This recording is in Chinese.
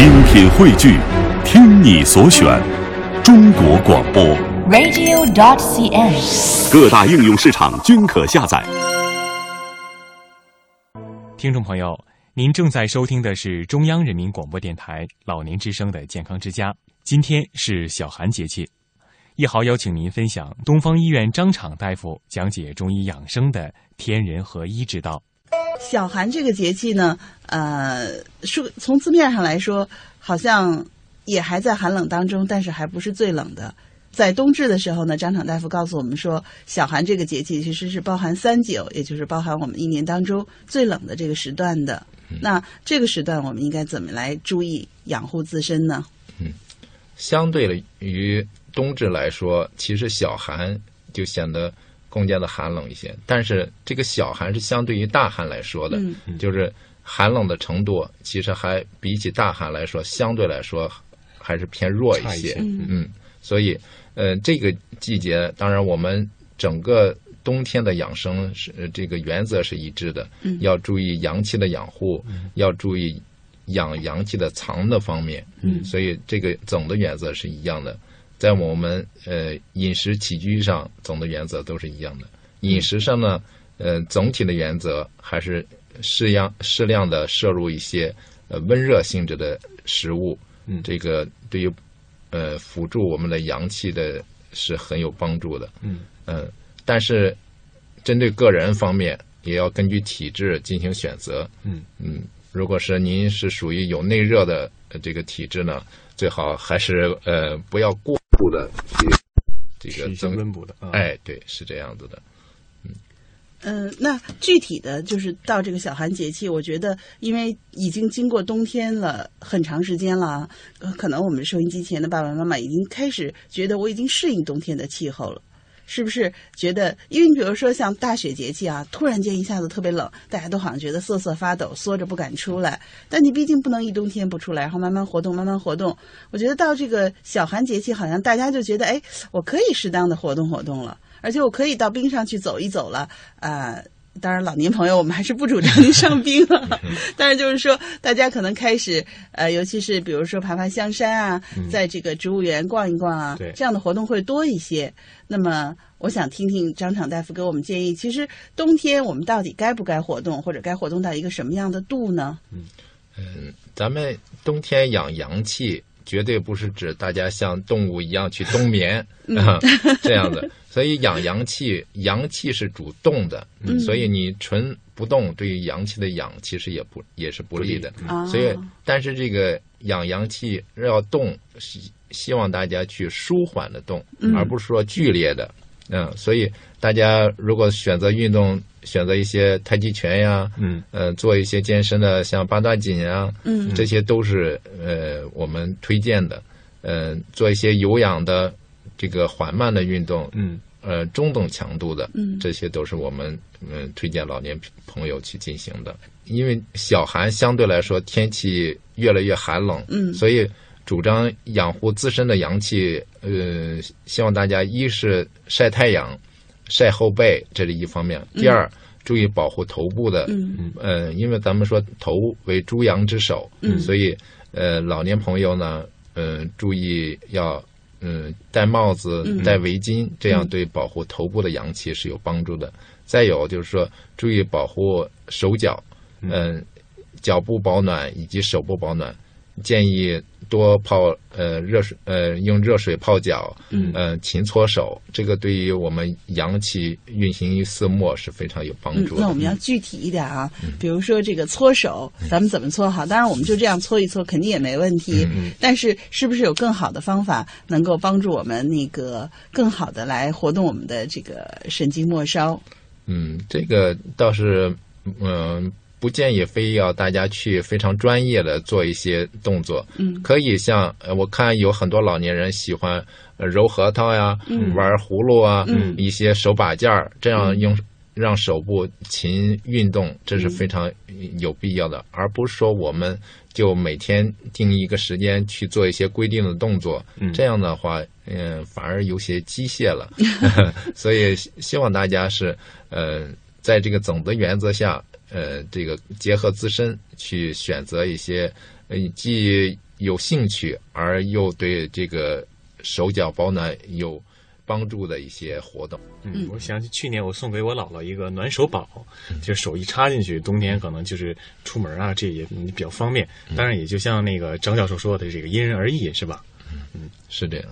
精品汇聚，听你所选，中国广播。radio.dot.cn，。各大应用市场均可下载。听众朋友，您正在收听的是中央人民广播电台老年之声的健康之家。今天是小寒节气，一豪邀请您分享东方医院张敞大夫讲解中医养生的天人合一之道。小寒这个节气呢，呃，说从字面上来说，好像也还在寒冷当中，但是还不是最冷的。在冬至的时候呢，张敞大夫告诉我们说，小寒这个节气其实是包含三九，也就是包含我们一年当中最冷的这个时段的。那这个时段我们应该怎么来注意养护自身呢？嗯相对于冬至来说，其实小寒就显得更加的寒冷一些。但是这个小寒是相对于大寒来说的，嗯就是寒冷的程度其实还比起大寒来说，相对来说还是偏弱一些。一些嗯，所以呃，这个季节当然我们整个。冬天的养生是呃这个原则是一致的，嗯要注意阳气的养护，要注意养阳气的藏的方面，嗯所以这个总的原则是一样的。在我们呃饮食起居上，总的原则都是一样的。饮食上呢，呃，总体的原则还是适量适量的摄入一些呃温热性质的食物，嗯这个对于呃辅助我们的阳气的是很有帮助的。嗯嗯，但是针对个人方面，也要根据体质进行选择。嗯嗯，如果是您是属于有内热的呃这个体质呢，最好还是呃不要过度的这这是增。温补的。啊、，哎，对，是这样子的。嗯，那具体的就是到这个小寒节气，我觉得因为已经经过冬天了很长时间了，呃可能我们收音机前的爸爸妈妈已经开始觉得我已经适应冬天的气候了。是不是觉得？因为你比如说像大雪节气啊，突然间一下子特别冷，大家都好像觉得瑟瑟发抖，缩着不敢出来。但你毕竟不能一冬天不出来，然后慢慢活动，慢慢活动。我觉得到这个小寒节气，好像大家就觉得，哎，我可以适当的活动活动了，而且我可以到冰上去走一走了。呃，当然，老年朋友我们还是不主张您上冰了。但是就是说，大家可能开始呃，尤其是比如说爬爬香山啊，在这个植物园逛一逛啊对，这样的活动会多一些。那么，我想听听张厂大夫给我们建议，其实冬天我们到底该不该活动，或者该活动到一个什么样的度呢？嗯咱们冬天养阳气，绝对不是指大家像动物一样去冬眠 啊、这样的。所以养阳气，阳气是主动的，所以你纯不动，对于阳气的养其实也不也是不利的。嗯，所以，但是这个养阳气要动，希希望大家去舒缓的动，而不是说剧烈的。嗯，所以大家如果选择运动，选择一些太极拳呀，嗯，呃，做一些健身的，像八段锦啊，嗯这些都是呃我们推荐的。呃，做一些有氧的这个缓慢的运动，嗯呃，中等强度的，嗯这些都是我们嗯推荐老年朋友去进行的。因为小寒相对来说天气越来越寒冷，嗯所以主张养护自身的阳气。呃，希望大家一是晒太阳、晒后背，这是一方面；第二，注意保护头部的，嗯。呃，因为咱们说头为诸阳之首，嗯。所以呃，老年朋友呢，呃，注意要嗯戴帽子、嗯。戴围巾，这样嗯。对保护头部的阳气是有帮助的。再有就是说，注意保护手脚，嗯、脚部保暖以及手部保暖，建议多泡呃热水，呃用热水泡脚，嗯呃勤搓手，这个对于我们阳气运行于四末是非常有帮嗯助，的。那我们要具体一点啊，比如说这个搓手，咱们怎么搓好？当然，我们就这样搓一搓，肯定也没问题。但是，是不是有更好的方法，能够帮助我们那个更好的来活动我们的这个神经末梢？嗯，这个倒是，嗯、不建议非要大家去非常专业的做一些动作。嗯可以像呃我看有很多老年人喜欢呃揉核桃呀，玩葫芦啊，嗯一些手把件儿，这样用。让手部勤运动，这是非常有必要的，而不是说我们就每天定一个时间去做一些规定的动作，这样的话，嗯、反而有些机械了。所以希希望大家是呃，在这个总的原则下，呃，这个结合自身去选择一些呃既有兴趣而又对这个手脚保暖有帮助的一些活动。嗯，我想起去年我送给我姥姥一个暖手宝，就手一插进去，冬天可能就是出门啊，这也比较方便。当然，也就像那个张教授说的，这个因人而异，是吧？嗯，是这样。